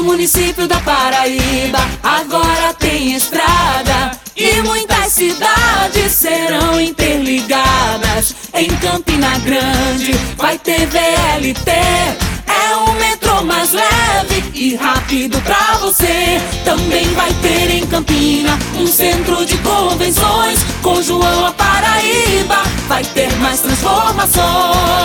O município da Paraíba agora tem estrada e muitas cidades serão interligadas. Em Campina Grande vai ter VLT. É um metrô mais leve e rápido pra você. Também vai ter em Campina um centro de convenções. Com João a Paraíba vai ter mais transformações.